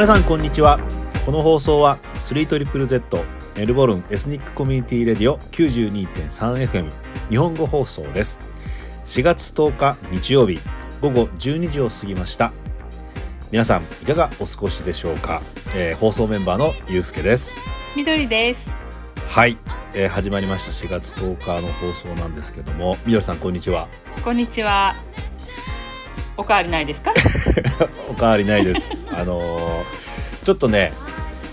皆さんこんにちは。この放送は 3ZZZ メルボルンエスニックコミュニティレディオ 92.3FM 日本語放送です。4月10日日曜日午後12時を過ぎました。皆さんいかがお過ごしでしょうか、えー放送メンバーのゆうすけです。緑です。はい、えー始まりました4月10日の放送なんですけども。みどりさんこんにちは。こんにちは。おかわりないですか？おかわりないですあのーちょっとね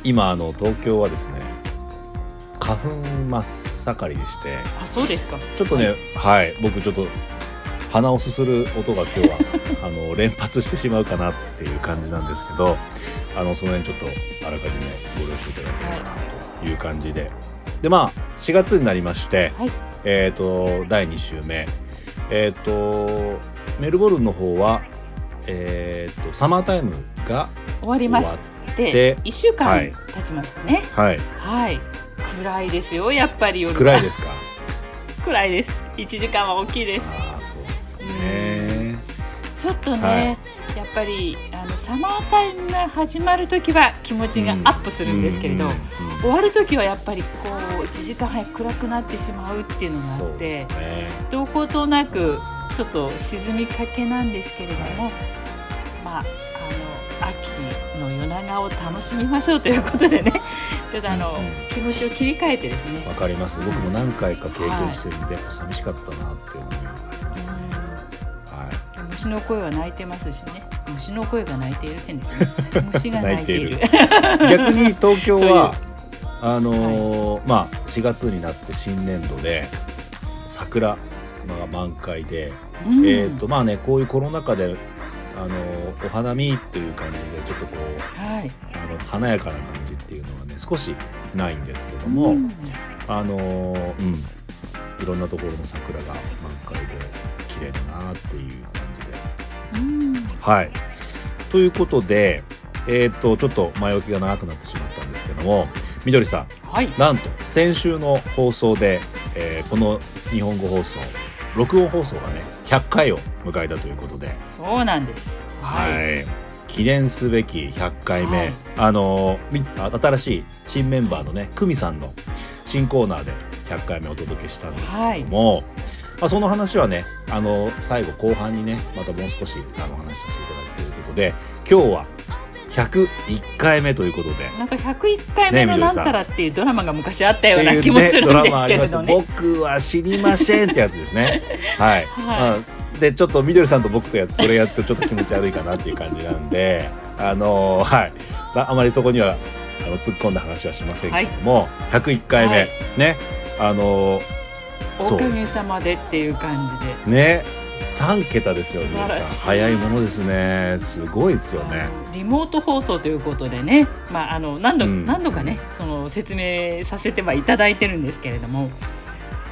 今あの東京はですね花粉真っ盛りでしてあ、そうですか。ちょっとねはい、僕ちょっと鼻をすする音が今日は あの連発してしまうかなっていう感じなんですけどあのその辺ちょっとあらかじめご了承いただければなという感じで、でまあ4月になりまして、はい。えっ、と第2週目えっ、とメルボルンの方はえっ、とサマータイムが終わりましでて、一週間はい経ちましたね。はいはい。暗いですよ。やっぱり夜は暗いですか？暗いです。一時間は大きいです。ああそうですねちょっとね、はいぱりあのサマータイムが始まる時は気持ちがアップするんですけれど、終わる時はやっぱりこう一時間早く暗くなってしまうっていうのがあって。ね。どことなくちょっと沈みかけなんですけれども、まああの秋の夜長を楽しみましょうということでね ちょっとあの、うんうん。気持ちを切り替えてですね。わかります。僕も何回か経験してるんで、やっぱ寂しかったなって思いますね、はうん。虫の声は鳴いてますしね虫の声が鳴いている変ですね。虫が鳴いている。い、逆に東京はとあのーまあ4月になって新年度で桜が満開で、うん。えっ、とまあねこういうコロナ禍であのーお花見っていう感じでちょっとこうはい。あの華やかな感じっていうのはね少しないんですけども、うん。あのーうん。いろんなところの桜が満開で綺麗だなっていうはい。ということで、えーっとちょっと前置きが長くなってしまったんですけども、みどりさん、はい。なんと先週の放送で、えーこの日本語放送、録音放送がね100回を迎えたということで、そうなんです。はい。記念すべき100回目、はい。あの新しい新メンバーのね久美さんの新コーナーで100回目お届けしたんですけども、まあ、その話はねあの最後後半にねまたもう少しあのお話しさせていただくということで今日は101回目ということで。なんか101回目のなんたらっていうドラマが昔あったような気もするんですけれどね。僕は知りませんってやつですね。はい。はいまあでちょっとみどりさんと僕とやそれやってちょっと気持ち悪いかなっていう感じなんで、あのはい。ああまりそこにはあの突っ込んだ話はしませんけども、101回目、はいねあのおかげさまでっていう感じで。ね。3桁ですよ早いものですね。すごいですよね。リモート放送ということでね、まあ、あの何度、うん。何度かねその説明させてはいただいてるんですけれども。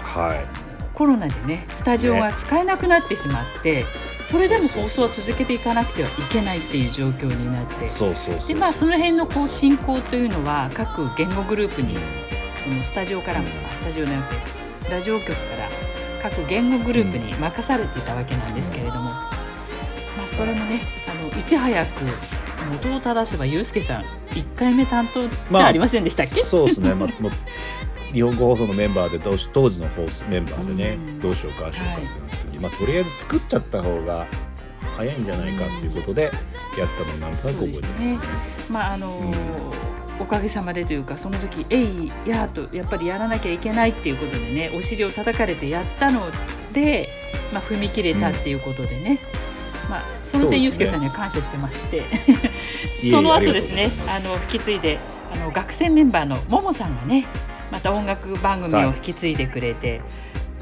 はい。コロナでねスタジオが使えなくなってしまって、それでも放送を続けていかなくてはいけないっていう状況になって。でまあその辺のこう進行というのは各言語グループにそのスタジオからもあスタジオじゃなくてラジオ局から各言語グループに任されていたわけなんですけれども、まあそれもねあのいち早く元を正せばユうスケさん1回目担当じゃありませんでしたっけ、そうですね、まあ、日本語放送のメンバーで当時当時の放送メンバーでね、うん。どうしようかああしようかっはいてなった時、まあ、とりあえず作っちゃった方が早いんじゃないかっていうことでやったのをなんとなく覚えてますね。まああのーおかげさまでというかその時「えいや」とやっぱりやらなきゃいけないっていうことでねお尻を叩かれてやったので、まあ、踏み切れたっていうことでね、まあ、その点ユウスケさんには感謝してまして。その後ですねあの引き継いであの学生メンバーのももさんがねまた音楽番組を引き継いでくれて、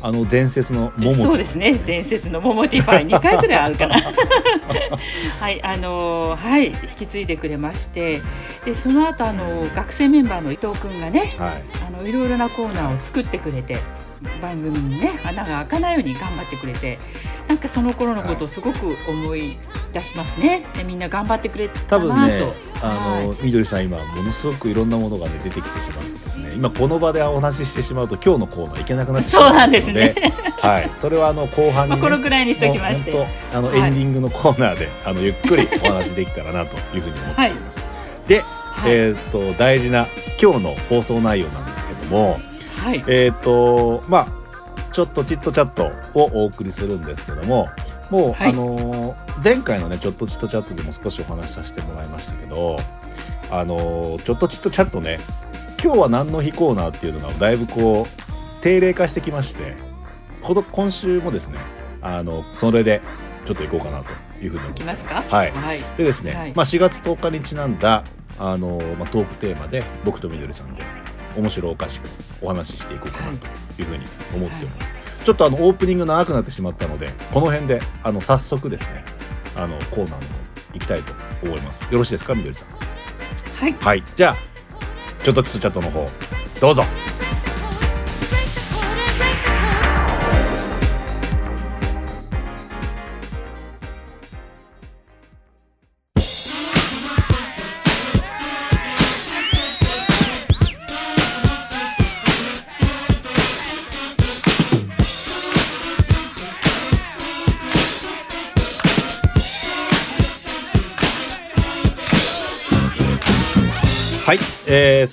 あの伝説のモモそうですね。伝説のモモティファイ2回くらいあるかな。はいあのーはい引き継いでくれまして。でその後あの学生メンバーの伊藤君がねはい。あのいろいろなコーナーを作ってくれて番組にね穴が開かないように頑張ってくれてなんかその頃のことをすごく思い出しますね、でみんな頑張ってくれた多なと。分ねあの、はい。みどりさん今ものすごくいろんなものがね出てきてしまってですね今この場でお話ししてしまうと今日のコーナーいけなくなってしまうんですのでそうなん はい。それはあの後半に、まあ、ねこのぐらいにしときまして。あの、はい。エンディングのコーナーであのゆっくりお話しできたらなというふうに思っています。で、はい。えっ、と大事な今日の放送内容なんですけどもはい。えっ、とまあちょっとチットチャットをお送りするんですけどももう、はい。あのー前回のねちょっとチットチャットでも少しお話しさせてもらいましたけどあのーちょっとチットチャットね今日は何の日コーナーっていうのがだいぶこう定例化してきましてほど今週もですねあのそれでちょっと行こうかなというふうに思いきますか？はい。はい。でですね、はい。まあ、4月10日にちなんだあの、まあ、トークテーマで僕とみどりさんで面白おかしくお話ししていこうかなというふうに思っております、ちょっとあのオープニング長くなってしまったのでこの辺であの早速ですねあのコーナーの方行きたいと思います。よろしいですかみどりさん。はい。はい。じゃあちょっとチットチャットの方どうぞ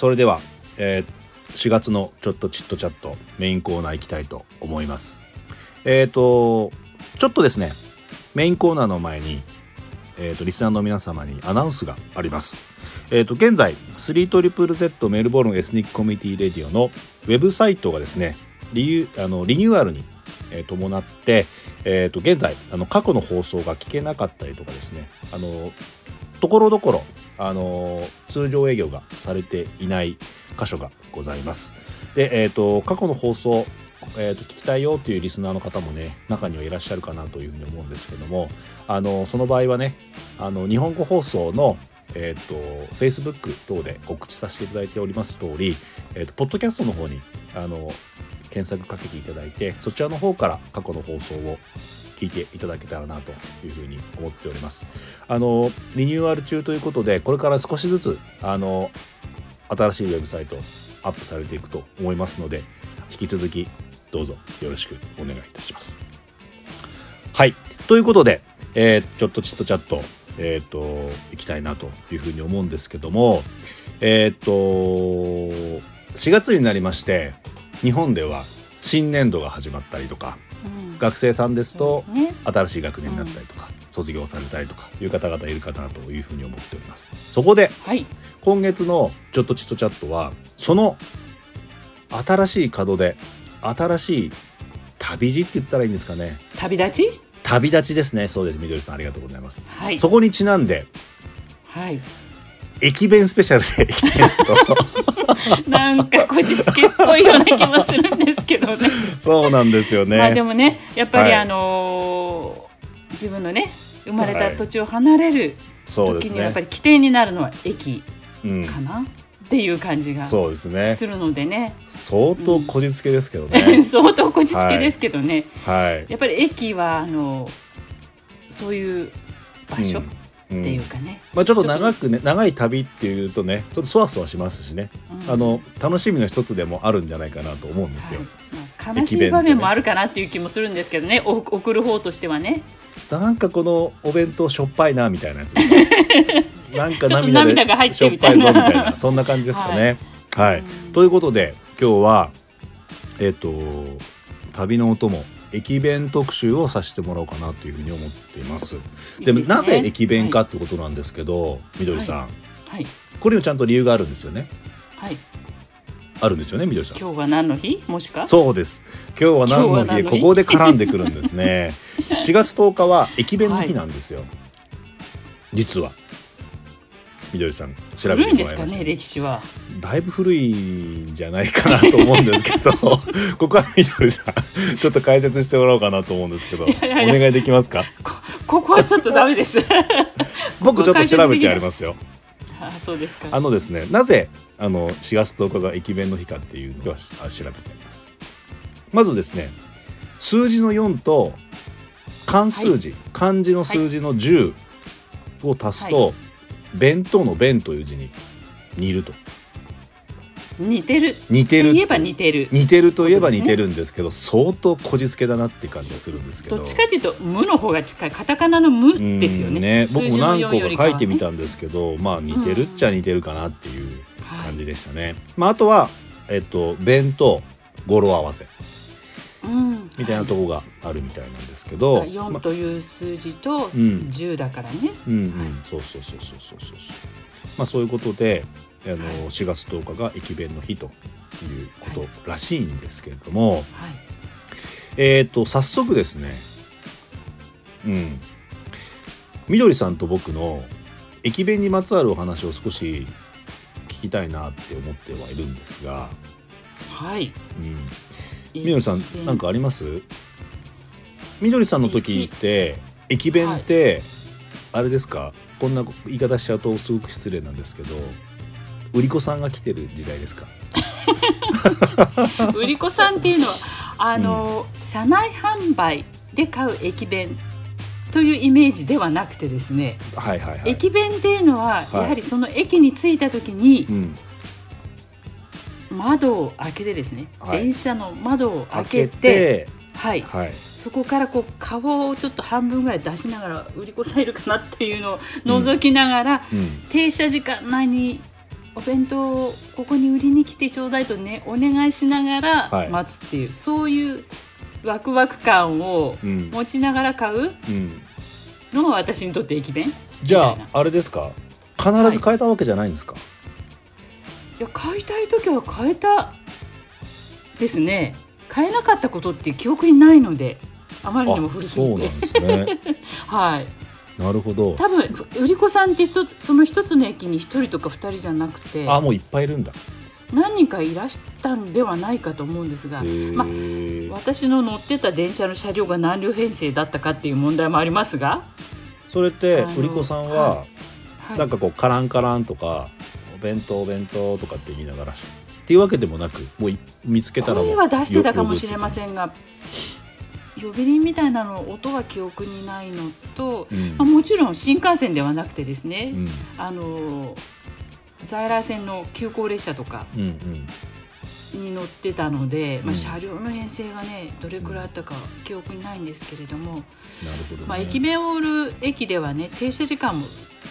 それでは、えー、4月のちょっとチットチャットメインコーナー行きたいと思います。えっ、とちょっとですねメインコーナーの前に、えー、とリスナーの皆様にアナウンスがあります。えっ、と現在 3ZZZ メルボルンエスニックコミュニティレディオのウェブサイトがですねリユあのリニューアルに、え伴って、えー、と現在あの過去の放送が聞けなかったりとかですねあのところどころあの通常営業がされていない箇所がございます。で、えー、と過去の放送、えー、と聞きたいよというリスナーの方もね中にはいらっしゃるかなというふうに思うんですけどもあのその場合はねあの日本語放送のえー、と Facebook 等で告知させていただいております通り、えー、とポッドキャストの方にあの検索かけていただいてそちらの方から過去の放送を聞いていただけたらなというふうに思っております。あのリニューアル中ということでこれから少しずつあの新しいウェブサイトアップされていくと思いますので引き続きどうぞよろしくお願いいたします。はいということで、えーちょっとチットチャットえっ、といきたいなというふうに思うんですけどもえっ、と4月になりまして日本では新年度が始まったりとかうん。学生さんですと新しい学年になったりとか、卒業されたりとかいう方々いるかなというふうに思っております。そこではい。今月の「ちょっとチットチャット」はその新しい門で新しい旅路って言ったらいいんですかね。旅立ち？旅立ちですね。そうです。みどりさんありがとうございます、はい。そこにちなんではい駅弁スペシャルでいきたいなと。なんかこじつけっぽいような気もするんですけどね。そうなんですよね、まあでもねやっぱりはい。あのー自分のね生まれた土地を離れる時にやっぱり起点になるのは駅うん。かな、っていう感じがすそうですね。るのでね。相当こじつけですけどね、相当こじつけですけどね、はい。やっぱり駅はあのそういう場所っうんていうかね、まあ、ちょっと長くね長い旅っていうとねちょっとそわそわしますしね、うん。あの楽しみの一つでもあるんじゃないかなと思うんですよ。はい。まあ悲しい場面もあるかなっていう気もするんですけどね。お送る方としてはね。なんかこのお弁当しょっぱいなみたいなやつ。なんか涙が入ってみたいな。ぱいぞみたいなそんな感じですかね。はい、うんということで今日はえっ、と旅のお供駅弁特集をさせてもらおうかなというふうに思っています。でねなぜ駅弁かってことなんですけど、みどりさん、はいこれにもちゃんと理由があるんですよね。はいあるんですよねみどりさん。今日は何の日？もしか？そうです。今日は何の日？の日？ここで絡んでくるんですね。4月10日は駅弁の日なんですよ。実は。みどりさん調べて古いんですかねもらいました。歴史は。だいぶ古いんじゃないかなと思うんですけど。ここはみどりさんちょっと解説してもらおうかなと思うんですけど。お願いできますか？こここはちょっとダメです。僕ちょっと調べてありますよ。あそうですか。あのですねなぜあの4月10日が駅弁の日かっていうのは調べてあります。まずですね数字の4と漢数字、漢字の数字の10を足すと、弁当の弁という字に似ると。似てる。似てる。といえば似てる。似てるといえば似てるんですけど相当こじつけだなって感じがするんですけど。どっちかというと「無」の方が近いカタカナの「無」ですようんね。僕も何個4よりはか書いてみたんですけど、まあ似てるっちゃ似てるかなっていう感じでしたね、まあ、あとはえっと弁と語呂合わせ。うんみたいなところがあるみたいなんですけど、はい4まという数字とん。10だからね、うんうん、そうそうそうそうそうそう。そうまあそういうことであの4月10日が駅弁の日ということらしいんですけれども、はい。えっ、と早速ですね。うん。みどりさんと僕の駅弁にまつわるお話を少し聞きたいなって思ってはいるんですが、はい。うん、みどりさん駅弁なんかあります？みどりさんの時って駅弁って、あれですか？こんな言い方しちゃうとすごく失礼なんですけど売り子さんが来てる時代ですか？売り子さんっていうのはあの、車内販売で買う駅弁というイメージではなくてですね、はいはいはい。駅弁っていうのははい。やはりその駅に着いた時にうん、窓を開けてですね、はい。電車の窓を開開けけててはい、はい。そこからこう顔をちょっと半分ぐらい出しながら売り子さんいるかなっていうのを覗きながら、うん。停車時間内にお弁当をここに売りに来てちょうだいとねお願いしながはい。ら待つっていう、そういうワクワク感をうん。持ちながら買ううん。のが私にとって駅弁じゃああれですか？必ず変えたわけじゃないんですか、いや買いたい時は買えた。ですね。買えなかったことっていう記憶にないのであまりにも古すぎて。そうなんですね。はい。なるほど。多分売り子さんって一つその一つの駅に一人とか二人じゃなくてあもういっぱいいるんだ。何人かいらしたんではないかと思うんですがま私の乗ってた電車の車両が何両編成だったかっていう問題もありますが、それって売り子さんは、ははい。なんかこうカランカランとかお弁当お弁当とかって言いながら。っていうわけでもなくもうい見つけたら声は出してたかもしれまん、せんが呼び鈴みたいなの音は記憶にないのと、うん。まあ、もちろん新幹線ではなくてですね、うん。あの在来線の急行列車とかに乗ってたので、まあ、うん車両の編成がねどれくらいあったか記憶にないんですけれども、なるほど、ね。まあ、駅弁を売る駅ではね停車時間も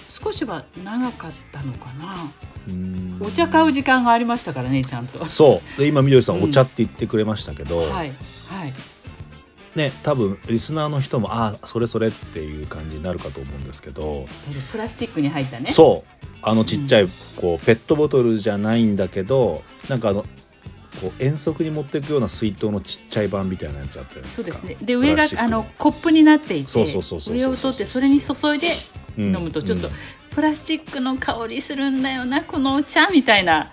少しは長かったのかな。うんお茶買う時間がありましたからねちゃんと。はそう。で今みどりさん、うん。お茶って言ってくれましたけど、い、はい。ね多分リスナーの人もああそれそれっていう感じになるかと思うんですけど、プラスチックに入ったね。そう。あのちっちゃいこうペットボトルじゃないんだけどなんかあのこう遠足に持っていくような水筒のちっちゃい版みたいなやつあったじゃないですか。そうですね。で上があのコップになっていて上を取ってそれに注いでうん飲むとちょっとうんプラスチックの香りするんだよなこのお茶みたいな。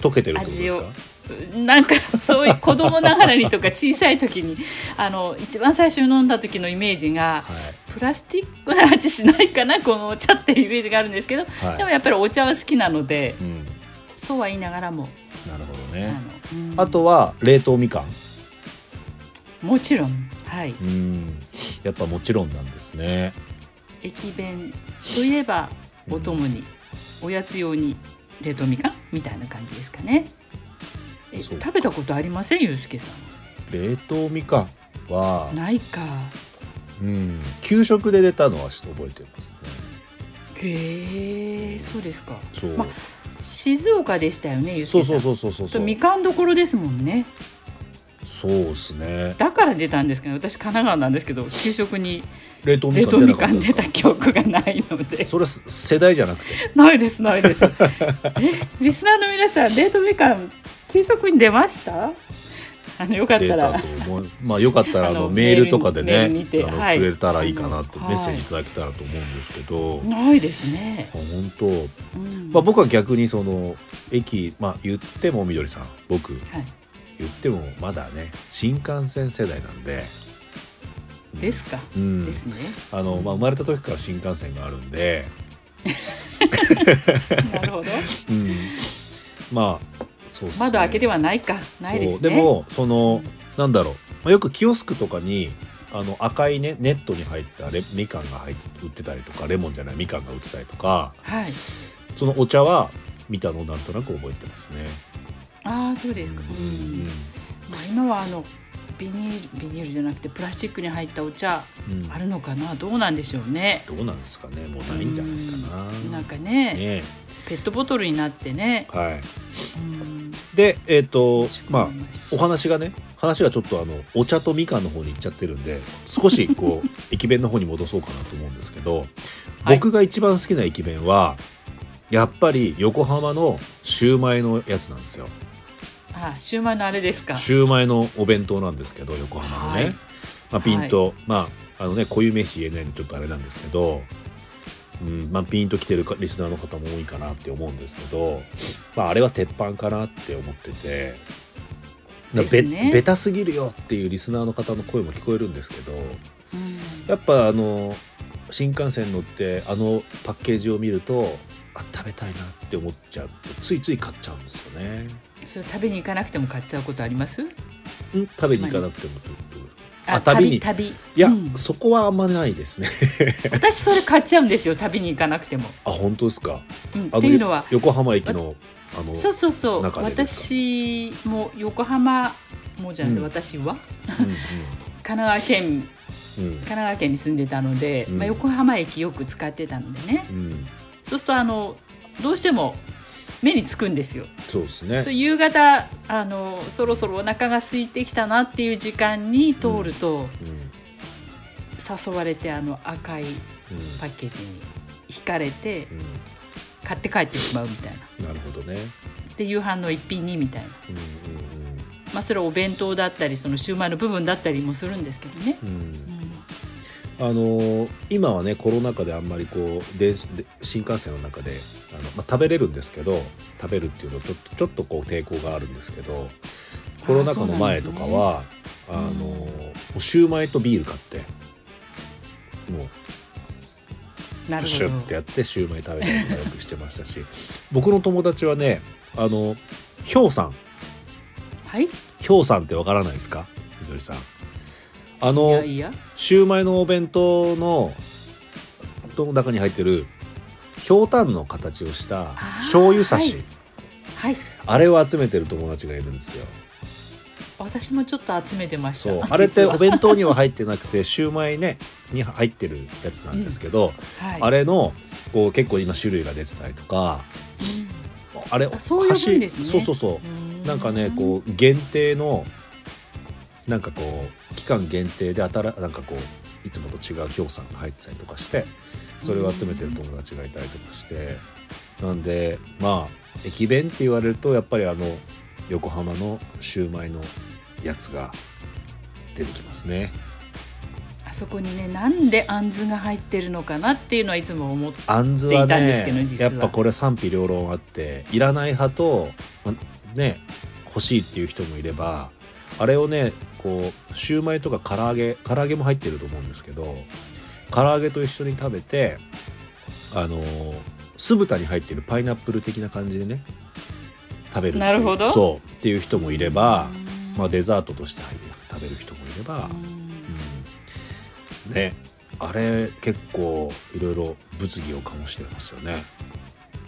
溶けてるってことですか？なんか そういう子供ながらにとか小さい時にあの一番最初に飲んだ時のイメージがはい。プラスチックな味しないかなこのお茶っていうイメージがあるんですけど、はい。でもやっぱりお茶は好きなのでうん、そうは言いながらも、なるほどあねのうん。あとは冷凍みかん。もちろん。はい。うん。やっぱもちろんなんですね。駅弁といえばお供に、おやつ用に冷凍みかんみたいな感じですかね。えそう食べたことありませんゆうすけさ冷凍みかんはん、ないか。うん、給食で出たのはちょっと覚えてますね。へえそうですか。そう、ま静岡でしたよねそうん。そうそうそうそうそう。みかんどころですもんね。そうですね。だから出たんですけど私神奈川なんですけど給食に冷凍みかん出た記憶がないので。それす世代じゃなくて。ないですないです。えリスナーの皆さん冷凍みかん給食に出ました？あ のよかったら。まあよかったらああののメールとかでねあのはい。くれたらいいかなとメッセージいただけたらと思うんですけど、ないですね、あ本当、うん。まあ、僕は逆にその駅まあ言ってもみどりさん僕はい、言ってもまだね新幹線世代なんで。ですか、うん。ですね。あの、まあ、生まれた時から新幹線があるんで、なるほど。うん、まあそうっすね。窓開けではないか。ないですね。でもそのなんだろう、まあ、よくキオスクとかにあの赤いねネットに入ったレみかんが入って売ってたりとかレモンじゃないみかんが売ってたりとかはい。そのお茶は見たのをなんとなく覚えてますね。ああそうですか、うんまあ、今はあのビニールビニールじゃなくてプラスチックに入ったお茶うん。あるのかな？どうなんでしょうね。どうなんですかね。もうないんじゃないかな。なんかね。ねペットボトルになってね。はい、うん。でえっ、とまああお話がね話がちょっとあのお茶とみかんの方に行っちゃってるんで 少しこう駅弁の方に戻そうかなと思うんですけど、はい。僕が一番好きな駅弁はやっぱり横浜のシューマイのやつなんですよ。あシューマイのあれですか。シューマイのお弁当なんですけど横浜のね、はい。まあ、ピンと、まああのね固有名詞言えないのちょっとあれなんですけど、うんまあ、ピンと来てるかリスナーの方も多いかなって思うんですけど、まあ、あれは鉄板かなって思ってて。だべねベタすぎるよっていうリスナーの方の声も聞こえるんですけどうんやっぱあの新幹線乗ってあのパッケージを見るとあ食べたいなって思っちゃうとついつい買っちゃうんですよね。それ食べに行かなくても買っちゃうことあります？ん食べに行かなくてもどどうああ旅に旅。いや、うん。そこはあんまりないですね。私それ買っちゃうんですよ旅に行かなくても、あ本当ですか？うん、あっていうのは横浜駅のあのそうそうそう。私も横浜もじゃなくて、うん。私は？うん 神奈川県うん。神奈川県に住んでたので、うん。まあ、横浜駅よく使ってたのでね。そうするとあのどうしても目につくんですよ。そうですね。夕方あのそろそろお腹が空いてきたなっていう時間に通ると、うん誘われてあの赤いうんパッケージに惹かれてう買って帰ってしまうみたいな。んなるほどね。で夕飯の一品にみたいな、うんまあ、それはお弁当だったりそのシューマイの部分だったりもするんですけどね。うんうんうんうんあのー今はねコロナ禍であんまりこう電で新幹線の中であの、まあ、食べれるんですけど食べるっていうのちょっとちょっとこう抵抗があるんですけどコロナ禍の前とかはあ、ねのーもうシューマイとビール買ってもうプシュッてやってシューマイ食べたりとかよくしてましたし僕の友達はねあのひょうさん。はい。ひょうさんってわからないですか？みどりさん。あのシューマイのお弁当のの中に入ってるひょうたんの形をしたー醤油差し、はい。はい。あれを集めてる友達がいるんですよ。私もちょっと集めてました。あれってお弁当には入ってなくてシューマイねに入ってるやつなんですけど、はい、あれのこう結構今種類が出てたりとかうん。あれあそう呼ぶんですね。そうそうそう。なんかねこう限定のなんかこう期間限定で新なんかこういつもと違う氷さんが入ってたりとかしてそれを集めてる友達がいたりとかしてなんでまあ駅弁って言われるとやっぱりあの横浜のシューマイのやつが出てきますね。あそこにねなんであんずが入ってるのかなっていうのはいつも思ってあんずはっていたんですけどねやっぱこれ賛否両論あっていらない派と、まね欲しいっていう人もいればあれをねこうシューマイとか唐揚げ唐揚げも入ってると思うんですけど唐揚げと一緒に食べてあの酢豚に入ってるパイナップル的な感じでね食べるなるほど。そうっていう人もいれば、うん。まあ、デザートとして食べる人もいれば、うん。うん。ねあれ結構いろいろ物議を醸してますよね。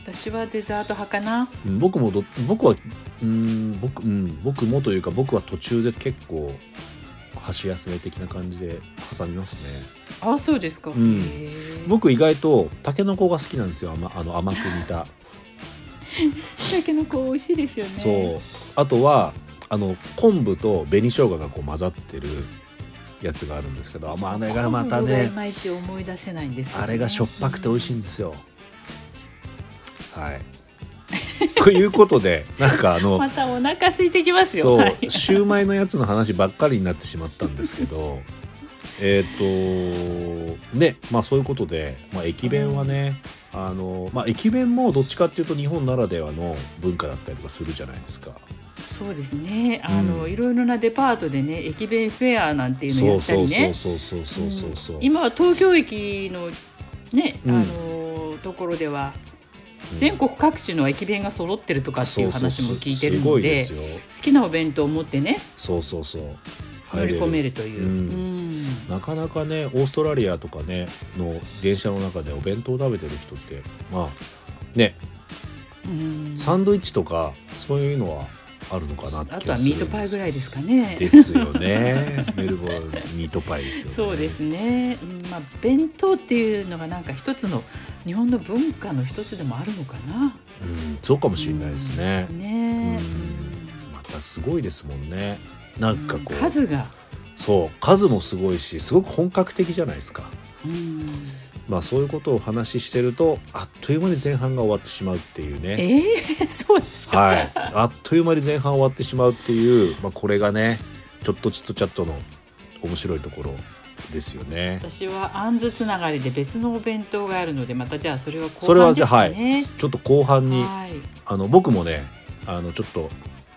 私はデザート派かな。うん僕もど僕はうん僕うん僕もというか僕は途中で結構箸休め的な感じで挟みますね。あそうですか、んへー僕意外とタケノコが好きなんですよ甘あの甘く煮た。たけのこ美味しいですよねそうあとはあの昆布と紅生姜がこう混ざってるやつがあるんですけどあまああれがまたねいまいち思い出せないんですあれがしょっぱくて美味しいんですよ。はい。ということでなんかあのまたお腹空いてきますよ。そう、はい。シューマイのやつの話ばっかりになってしまったんですけど えっとねまあそういうことで、まあ、駅弁はね、あのまあ、駅弁もどっちかっていうと日本ならではの文化だったりとかするじゃないですか。そうですね。あの、うん。いろいろなデパートでね駅弁フェアなんていうのやったりね。そうそうそうそうそうそう。うん。今は東京駅のね、うん。あのところではうん全国各地の駅弁が揃ってるとかっていう話も聞いてるので。好きなお弁当を持ってねそうそうそう。乗り込めるという、うん。うん。なかなかねオーストラリアとかねの電車の中でお弁当食べてる人ってまあね。うん。サンドイッチとかそういうのはあるのかなってあとは気がするミートパイぐらいですかね。ですよね。メルボルンミートパイですよね。そうですね、うんまあ、弁当っていうのがなんか一つの日本の文化の一つでもあるのかな。うんそうかもしれないですね、うんうんねまたすごいですもんね。なんかこう。数が、そう数もすごいしすごく本格的じゃないですか。うん、まあそういうことをお話ししてるとあっという間に前半が終わってしまうっていうね。ええそうですか？はい。あっという間に前半終わってしまうっていう、まあ、これがねちょっとちっとチャットの面白いところですよね。私はあんずつながりで別のお弁当があるのでまたじゃあそれは後それは半ですじゃあはい。ちょっと後半にはい。あの僕もねあのちょっと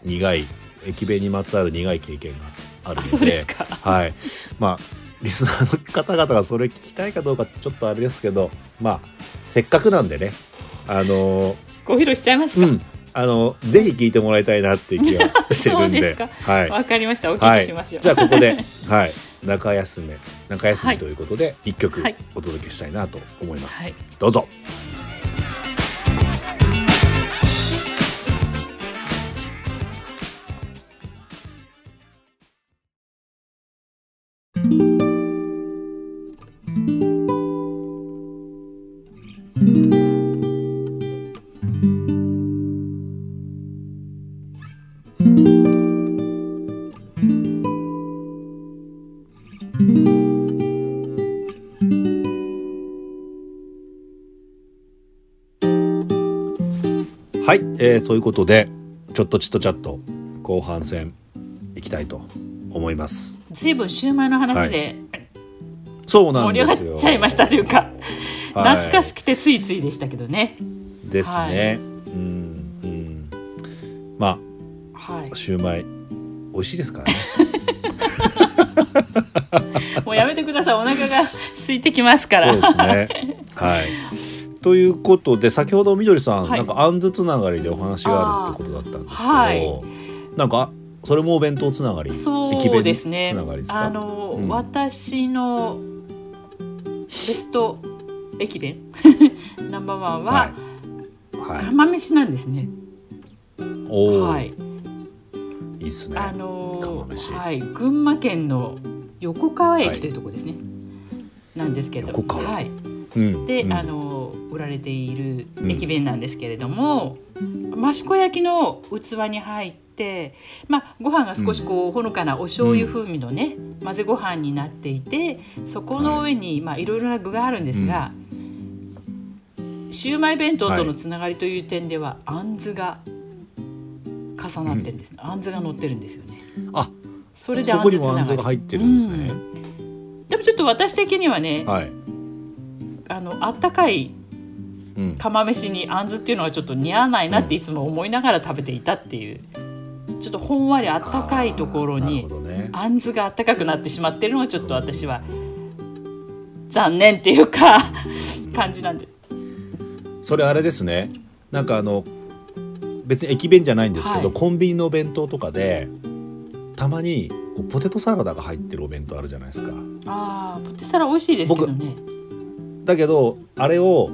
苦い駅弁にまつわる苦い経験があるので。あそうですか。はい。まあリスナーの方々がそれ聞きたいかどうかちょっとあれですけどまあせっかくなんでねあのご披露しちゃいますか？うん。あのぜひ聞いてもらいたいなっていう気がしてるんで。ですか。はい。わかりました。おはい。聞きしましょう。じゃあここで はい。中休め中休はい。みということで一曲はい。お届けしたいなと思います、はい。どうぞえーということでちょっとちっとチャット後半戦いきたいと思います。ずいぶんシューマイの話でそうな盛り上がんですよっちゃいましたというか、はい。懐かしくてついついでしたけどね。ですね、うんうん。まはい。あ。シューマイ美味しいですからね。もうやめてください。お腹が空いてきますから。そうですね。はいということで先ほどみどりさん、はい。なんかあんずつながりでお話があるってことだったんですけど、はい。なんかそれもお弁当つながりそうですね。つながりですか？あの、うん。私のベスト駅弁？ナンバーワンは、はい、はい、釜飯なんですね。おお、はい。いいっすね。あの釜飯。はい。群馬県の横川駅というところですね。なんですけど、横川。はい。うん。で、うん。あの売られている駅弁なんですけれども、益子焼きの器に入って、まあ、ご飯が少しこう、ほのかなお醤油風味のね、混ぜご飯になっていてそこの上に、い。まあ、いろいろな具があるんですが、シウマイ弁当とのつながりという点では、あんずが重なってるんですね、あんずが乗ってるんですよね。あそれであんずつなが入ってるんですね、うん。でもちょっと私的にはね、はい、あのあったかいうん、釜飯にあんずっていうのがちょっと似合わないなっていつも思いながら食べていたっていう。ちょっとほんわりあったかいところにあんずがあったかくなってしまってるのがちょっと私は残念っていうか感じなんで。それあれですね。なんかあの別に駅弁じゃないんですけど、はい。コンビニのお弁当とかでたまにポテトサラダが入ってるお弁当あるじゃないですか。あーポテサラ美味しいですけどねだけどあれを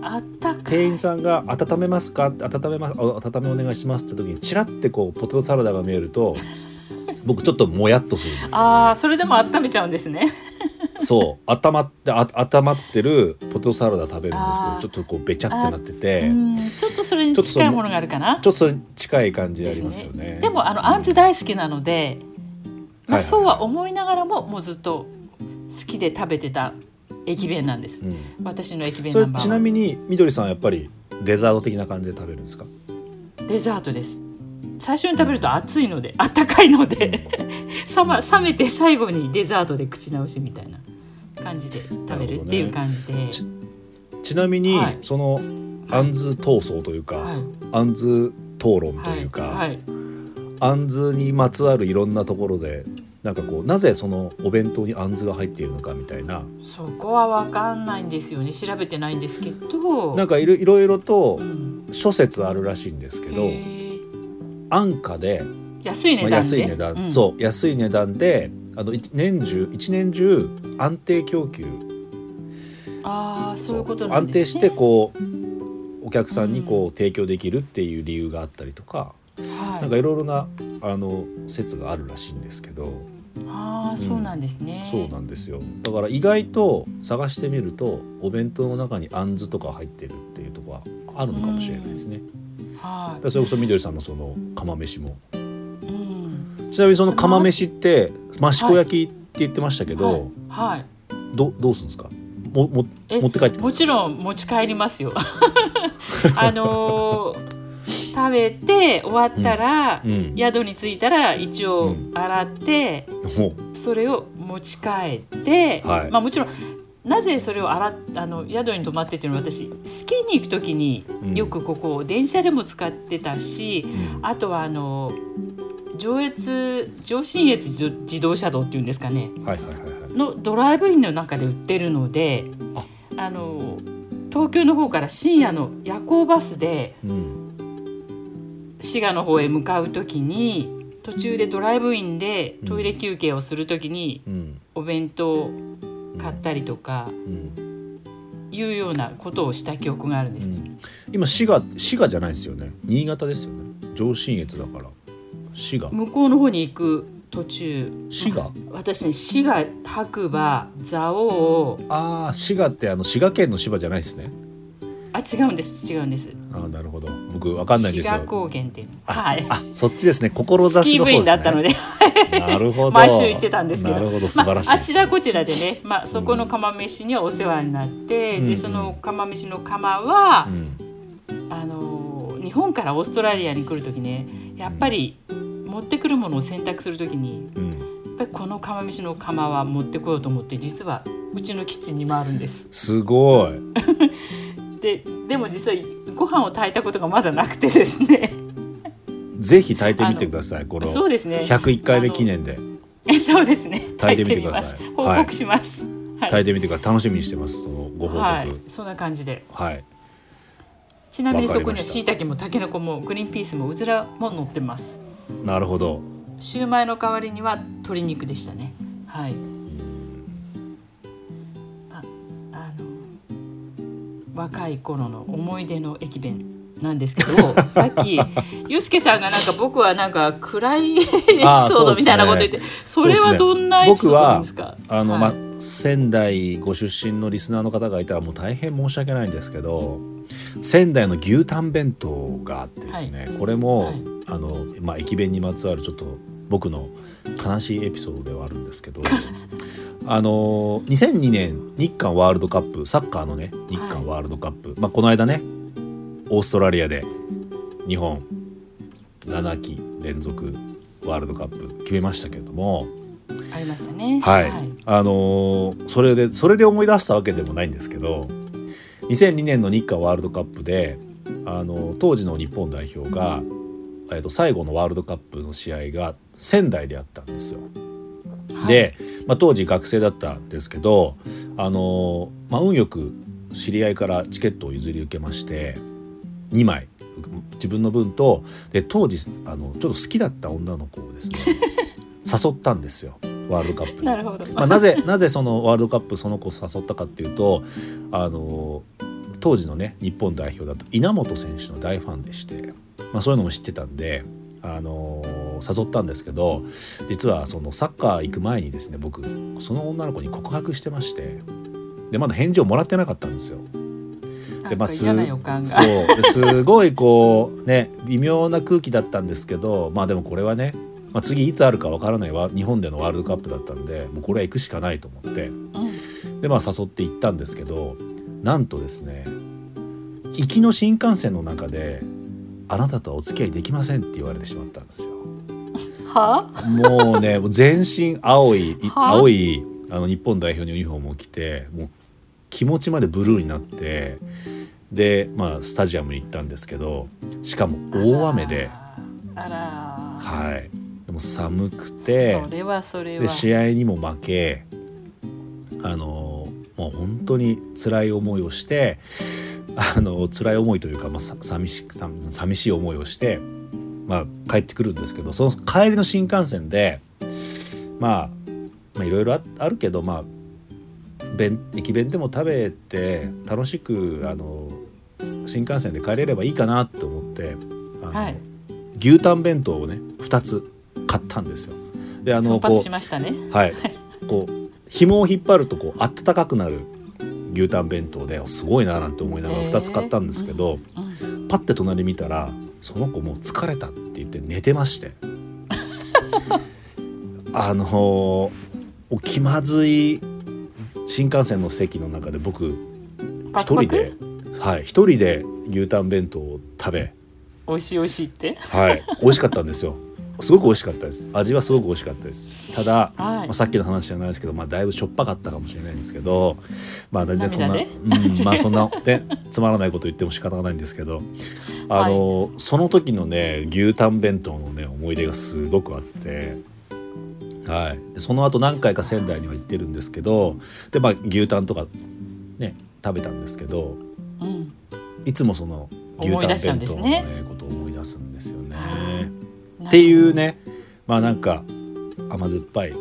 店員さんが「温めますか?」温めますあ温めお願いします」って時にチラってこうポテトサラダが見えると 僕ちょっともやっとするんですよ、あーそれでも温めちゃうんですね。そう。温まってあ温まってるポテトサラダ食べるんですけどちょっとこうべちゃってなってて。うん。ちょっとそれに近いものがあるかな。ちょっとそれに近い感じありますよね。でもあのあんず大好きなので、まあ、はいはい。そうは思いながらももうずっと好きで食べてた駅弁なんです、うん。私の駅弁ナンバーちなみにみどりさんはやっぱりデザート的な感じで食べるんですか？デザートです。最初に食べると熱いので、あったかいので冷ま冷めて最後にデザートで口直しみたいな感じで食べるっていう感じで、ちちなみに、はい。そのあんず闘争というか、はい。あんず討論とはいいうか、はい。あんずにまつわるいろんなところでなんかこうなぜそのお弁当にあんずが入っているのかみたいな。そこは分かんないんですよね。調べてないんですけど。なんかいろいろとうん。諸説あるらしいんですけどへー安価で、安い値まあ、段で、安い値段、うん。そう安い値段であの一年中一年中安定供給。ああそういうことな安定してこうお客さんにこう提供できるっていう理由があったりとか、はい。なんかいろいろなあの説があるらしいんですけどああそうなんですね、そうなんですよ。だから意外と探してみるとお弁当の中にあんずとか入ってるっていうところはあるのかもしれないですね。はだからそれこそみどりさんのその釜飯も。い、うん、ちなみにその釜飯って益子焼きって言ってましたけど、はい、はい。どどうするんですか？ももえ持って帰ってもちろん持ち帰りますよ。あのー食べて終わったら、うん宿に着いたら一応うん。洗って、もそれを持ち帰って、はい。まあもちろんなぜそれを洗っあの宿に泊まってっていうのは私スキーに行く時にうん。よくここを電車でも使ってたし、うん。あとはあの上越上信越自自動車道っていうんですかね。はいはいはいはい。のドライブインの中で売ってるのであ。あの東京の方から深夜の夜行バスでうん滋賀の方へ向かう時に途中でドライブインでトイレ休憩をする時にうん。お弁当を買ったりとかうん。いうようなことをした記憶があるんですね。うん。今滋賀滋賀じゃないですよね。新潟ですよね。上信越だから。滋賀。向こうの方に行く途中。滋賀？私ね滋賀白馬蔵王ああ滋賀ってあの滋賀県の芝じゃないですねあ違うんです。違うんです。ああなるほど。僕わかんないんですよ。高原っていうの。はい。あそっちですね。ス志の方ですね。だったので。なるほど。毎週行ってたんですけど。なるほど素晴らしいまあ、あちらこちらでね、まあ、そこの釜飯にはお世話になって、うん。でその釜飯の釜はう、ん。あのー日本からオーストラリアに来る時ねやっぱり持ってくるものを選択する時にうん。やっぱりこの釜飯の釜は持ってこようと思って実はうちのキッチンにもあるんです。すごい ででも実はご飯を炊いたことがまだなくてですね。ぜひ炊いてみてくださいこのそうですね。101回目記念で。えそうですね。炊いてみてください。報告します、はい。炊いてみてください。楽しみにしてますそのご報告。ははい。い、そんな感じで。はちなみにそこにはした椎茸もタケノコもグリーンピースもうずらも乗ってます。なるほど。シューマイの代わりには鶏肉でしたね。はい若い頃の思い出の駅弁なんですけどさっきユうスケさんがなんか僕はなんか暗いエピソあーードみたいなこと言ってそ,、れはどんなエピソードですか？あの、はい。まあ仙台ご出身のリスナーの方がいたらもう大変申し訳ないんですけど仙台の牛タン弁当があってですね、これも、はい。あのまあ、駅弁にまつわるちょっと僕の悲しいエピソードではあるんですけど あの2002年日韓ワールドカップサッカーのね日韓ワールドカップ、まあ、この間ねオーストラリアで日本7期連続ワールドカップ決めましたけれども。ありましたね。はい、あのーそれでそれで思い出したわけでもないんですけど2002年の日韓ワールドカップで、あの当時の日本代表が、えー、と最後のワールドカップの試合が仙台であったんですよ。はいで、まあ、当時学生だったんですけど、あのーまあ、運よく知り合いからチケットを譲り受けまして2枚自分の分とで当時あのちょっと好きだった女の子をですね 誘ったんですよワールドカップに。なるほど、まあ、なぜなぜそのワールドカップその子を誘ったかっていうとあの当時のね日本代表だと稲本選手の大ファンでして、まあ、そういうのも知ってたんであの誘ったんですけど実はそのサッカー行く前にですね僕その女の子に告白してましてでまだ返事をもらってなかったんですよ。なんか嫌な予感が。そう。ですごいこうね微妙な空気だったんですけどまあでもこれはね、まあ、次いつあるかわからないわ日本でのワールドカップだったんでもうこれは行くしかないと思ってうん。でまあ誘って行ったんですけどなんとですね行きの新幹線の中で「あなたとはお付き合いできません」って言われてしまったんですよ。は？もうね全身青いいは？青いあの日本代表のユニフォームを着てもう気持ちまでブルーになってでまあスタジアムに行ったんですけどしかも大雨で。あら。はい。でも寒くてそれはそれは。で試合にも負けあのもう本当に辛い思いをしてあの辛い思いというか、まあ、さ寂しさ寂しい思いをして、まあ、帰ってくるんですけどその帰りの新幹線でまあまあいろいろああるけどまあ弁駅弁でも食べて楽しくあの新幹線で帰れればいいかなと思ってあの、はい。牛タン弁当をね2つ買ったんですよ。であの奮発しましたね。はい、こう紐を引っ張るとこう温かくなる牛タン弁当ですごいななんて思いながら2つ買ったんですけど、うんパッて隣見たらその子もう疲れたって言って寝てまして。あのー気まずい新幹線の席の中で僕一人ではい一人で牛タン弁当を食べ。美味しい美味しいって？はい美味しかったんですよすごく美味しかったです。味はすごく美味しかったです。ただ、はい。まあ、さっきの話じゃないですけど、まあ、だいぶしょっぱかったかもしれないんですけどまあ全然そんな、涙うん、まあそんなでつまらないこと言っても仕方がないんですけどあの、その時のね牛タン弁当のね思い出がすごくあって。はい、でその後何回か仙台には行ってるんですけどで、まあ、牛タンとかね食べたんですけどうん。いつもその牛タン弁当の、ねねことを思い出すんですよね。っっていうねまあなんか甘酸っぱい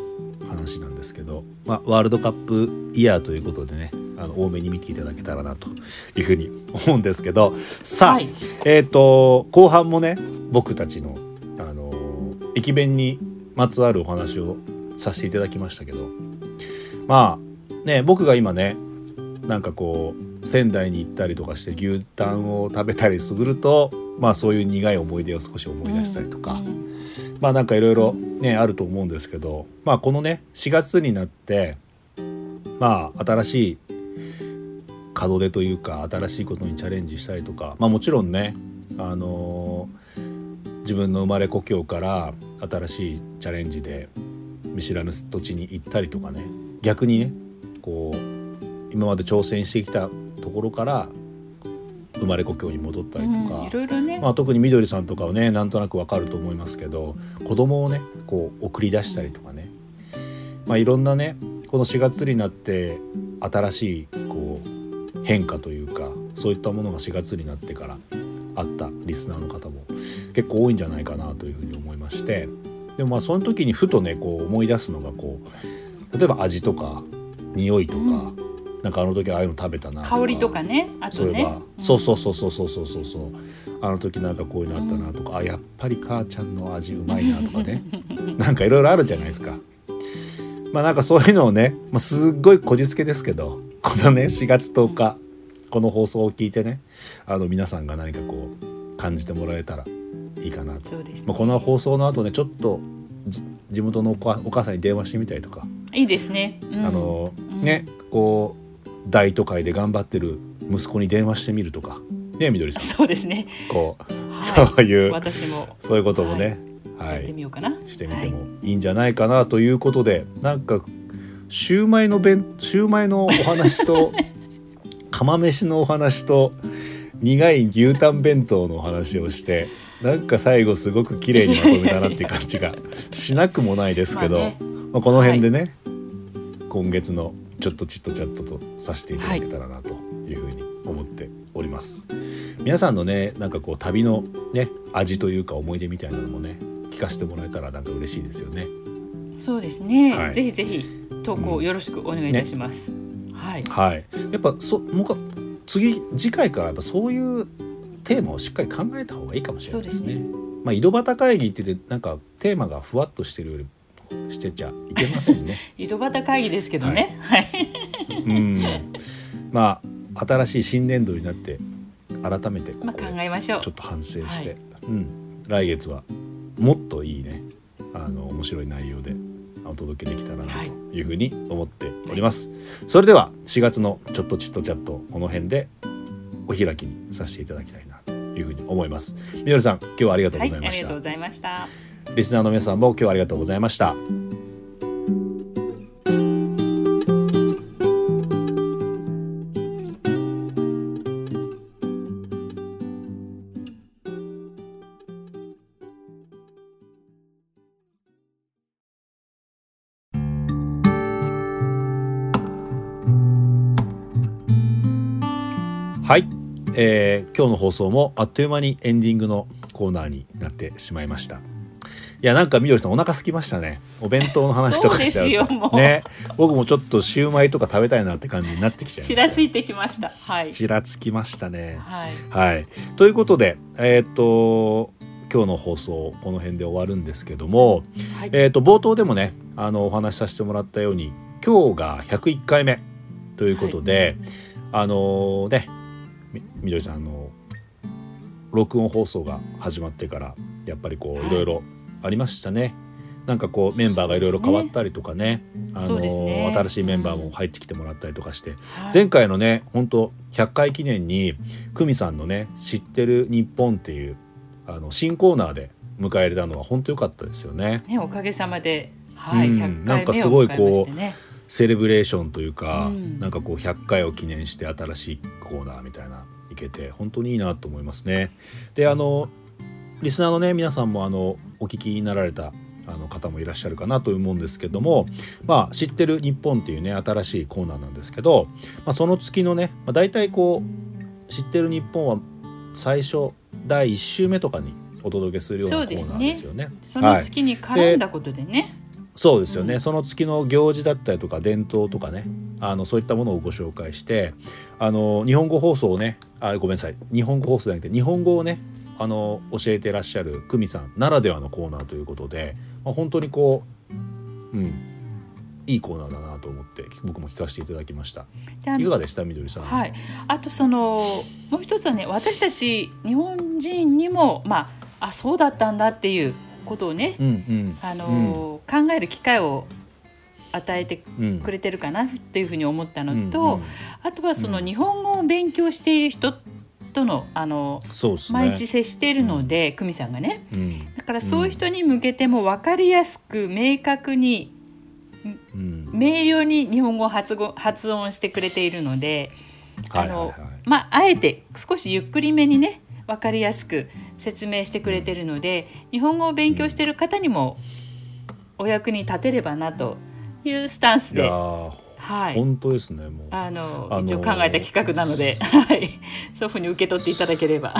話なんですけど、まあ、ワールドカップイヤーということでねあの多めに見ていただけたらなというふうに思うんですけどさあ、はい。えっ、と後半もね僕たちの、あのー駅弁にまつわるお話をさせていただきましたけどまあね僕が今ねなんかこう仙台に行ったりとかして牛タンを食べたりするとまあそういう苦い思い出を少し思い出したりとか、うんまあなんかいろいろねあると思うんですけどまあこのね4月になってまあ新しい門出というか新しいことにチャレンジしたりとかまあもちろんねあのー自分の生まれ故郷から新しいチャレンジで見知らぬ土地に行ったりとかね逆にねこう今まで挑戦してきたところから生まれ故郷に戻ったりとか、うんいろいろね、まあ、特にみどりさんとかはねなんとなくわかると思いますけど子供をねこう送り出したりとかね、まあ、いろんなねこの4月になって新しいこう変化というかそういったものが4月になってからあったリスナーの方も結構多いんじゃないかなというふうに思いまして。でもまあその時にふとねこう思い出すのがこう例えば味とか匂いとか、うんなんかあの時ああいうの食べたな香りとかねあとね。そう,、そうそうそうそうそうそうそう。あの時なんかこういうのあったなとか、あやっぱり母ちゃんの味うまいなとかね。なんかいろいろあるじゃないですか。まあなんかそういうのをね、まあ、すっごいこじつけですけどこのね4月10日、この放送を聞いてねあの皆さんが何かこう感じてもらえたらいいかなと、ね、まあ、この放送の後ねちょっと地元のお母さんに電話してみたりとか。いいですね、うん、あの、うん、ねこう大都会で頑張ってる息子に電話してみるとか。ねみどりさん。そうですね。こう、はい。そういう私も。そういうこともね、はやっていみようかな、してみてもい。いんじゃないかなということで、なんかシューマイの弁シューマイのお話と 釜飯のお話と苦い牛タン弁当のお話をしてなんか最後すごく綺麗にまとめたなっていう感じがしなくもないですけど、まあね。まあこの辺でね、今月のちょっとちっとチャットとさせていただけたらなというふうに思っております。皆さんのねなんかこう旅のね味というか思い出みたいなのもね聞かせてもらえたらなんか嬉しいですよね。そうですね、はいぜひぜひ投稿よろしくお願いいたします、はいはい。やっぱそもうか次次回からやっぱそういうテーマをしっかり考えた方がいいかもしれないですね。そうでまあ井戸端会議って言ってなんかテーマがふわっとしてるよりしてちゃいけませんね。井戸端会議ですけどね。はい、うん。まあ新しい新年度になって改めてこまあ考えましょう。ちょっと反省して、はい。うん。来月はもっといいねあの面白い内容でお届けできたらなはいというふうに思っております、それでは4月のちょっとチットチャットこの辺でお開きにさせていただきたいなというふうに思います。みどりさん今日はありがとうはい、あございました、りがとうございましたリスナーの皆さんも今日はありがとうございました。はい、えー今日の放送もあっという間にエンディングのコーナーになってしまいました。いやなんかみどりさんお腹空きましたね。お弁当の話とかしちゃうと。ね。僕もちょっとシューマイとか食べたいなって感じになってきちゃいました。ちらついてきました。はい。ちらつきましたね。はい。はい。ということでえーっと今日の放送この辺で終わるんですけども、はい。えー、と冒頭でもねあのお話しさせてもらったように今日が101回目ということで、あのねみみどりさんあの録音放送が始まってからやっぱりこうはい。いろいろありましたね。なんかこうメンバーがいろいろ変わったりとかね。あそうのね。新しいメンバーも入ってきてもらったりとかして、はい。前回のね本当100回記念に久美さんのね「知ってる日本」っていうあの新コーナーで迎え入れたのは本当良かったですよね。ねおかげさまで。はいうん。100なんかすごいこうセレブレーションというか、うんなんかこう100回を記念して新しいコーナーみたいないけて本当にいいなと思いますね。であのリスナーのね皆さんもあのお聞きになられたあの方もいらっしゃるかなと思うんですけども「まあ、知ってる日本」っていうね新しいコーナーなんですけど、まあ、その月のね、まあ、大体こう「知ってる日本」は最初第1週目とかにお届けするようなコーナーですよね。その月に絡んだことでね、そうですよね、うんその月の行事だったりとか伝統とかねあのそういったものをご紹介してあの日本語放送をねあごめんなさい。日本語放送じゃなくて日本語をねあの教えてらっしゃる久美さんならではのコーナーということで、まあ、本当にこう、うん、いいコーナーだなと思って僕も聞かせていただきました。いかがでしたみどりさん？はい、あとそのもう一つはね私たち日本人にもまああそうだったんだっていうことをね、うんうんあの考える機会を与えてうんくれてるかなっていうふうに思ったのうんと、うんあとはそのうん日本語を勉強している人とのあのね。毎日接しているので久美さんがねうんだからそういう人に向けても分かりやすく明確にうん明瞭に日本語を発語発音してくれているので。はいはいはい。まあ、あえて少しゆっくりめにね分かりやすく説明してくれてるので、日本語を勉強してる方にもお役に立てればなというスタンスで、いやーはい、本当ですねもう。あの、あのー一応考えた企画なので、はい、そういうふうに受け取っていただければ。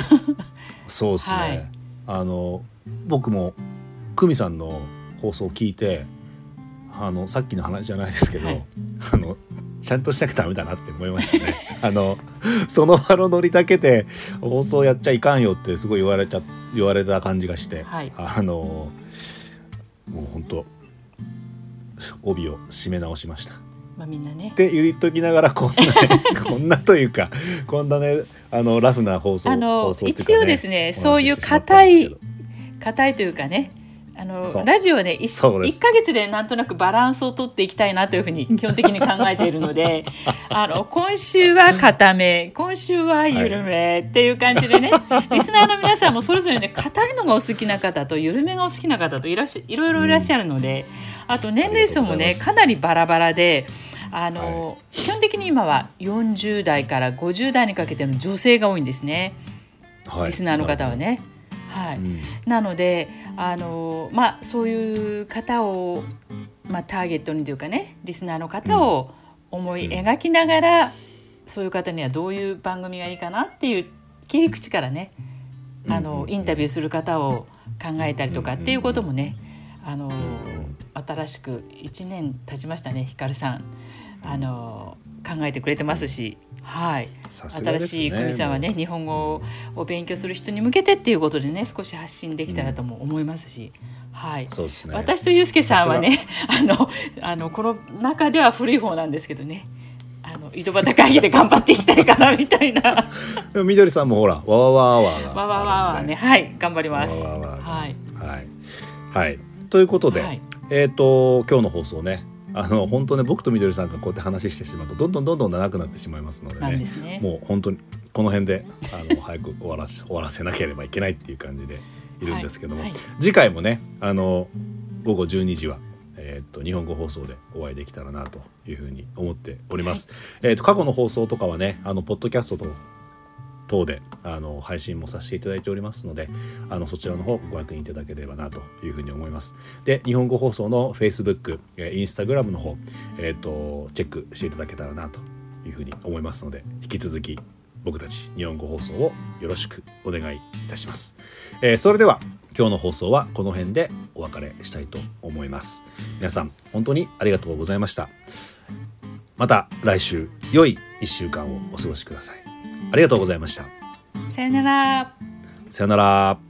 そうですね、はいあの僕も久美さんの放送を聞いてあのさっきの話じゃないですけど、はいあのちゃんとしなきゃダメだなって思いましたね。あのその場のノリだけで放送やっちゃいかんよってすごい言われちゃ言われた感じがして、はいあのもう本当帯を締め直しました。まあ、みんなね。って言っときながらこんなね こんなというかこんなねあのラフな放送あの放送っていうか一応ですねそういうしてしまったんですけど。硬いというかねあのラジオはね 1, そうです。ヶ月でなんとなくバランスを取っていきたいなというふうに基本的に考えているので あの今週は固め今週は緩めっていう感じでね、リスナーの皆さんもそれぞれね硬いのがお好きな方と緩めがお好きな方といらっしゃいろいろいらっしゃるので、あと年齢層もねかなりバラバラで。あの基本的に今は40代から50代にかけての女性が多いんですね、はい。リスナーの方はね。はい、うん。なのであの、まあ、そういう方を、まあ、ターゲットにというかねリスナーの方を思い描きながら、そういう方にはどういう番組がいいかなっていう切り口からねあの、うん。インタビューする方を考えたりとかっていうこともね、あの新しく1年経ちましたねひかるさん。あの考えてくれてますし。はい、ね。新しい久美さんはね日本語を勉強する人に向けてっていうことでね少し発信できたらとも思いますし、はい、そうですね。私とユうスケさんはねあのあのこの中では古い方なんですけどねあの井戸端会議で頑張っていきたいかなみたいな。でもみどりさんもほらわわわわがわわわわねはい頑張ります。わわわわはい。はい。はい。ということで、はい。えっ、と今日の放送ねあの本当ね僕とみどりさんがこうやって話してしまうとどんどんどんどん長くなってしまいますのでねすね。もう本当にこの辺であの早く終わらし終わらせなければいけないっていう感じでいるんですけども、はいはい次回もねあの午後12時は、えー、と日本語放送でお会いできたらなというふうに思っております。えー、と過去の放送とかはねあのポッドキャストと等であの配信もさせていただいておりますのであのそちらの方ご確認いただければなというふうに思います。で日本語放送の Facebook、えー、Instagram の方、えー、とチェックしていただけたらなというふうに思いますので引き続き僕たち日本語放送をよろしくお願いいたします。えーそれでは今日の放送はこの辺でお別れしたいと思います。皆さん本当にありがとうございました。また来週良い1週間をお過ごしください。ありがとうございました。さよなら。さよなら。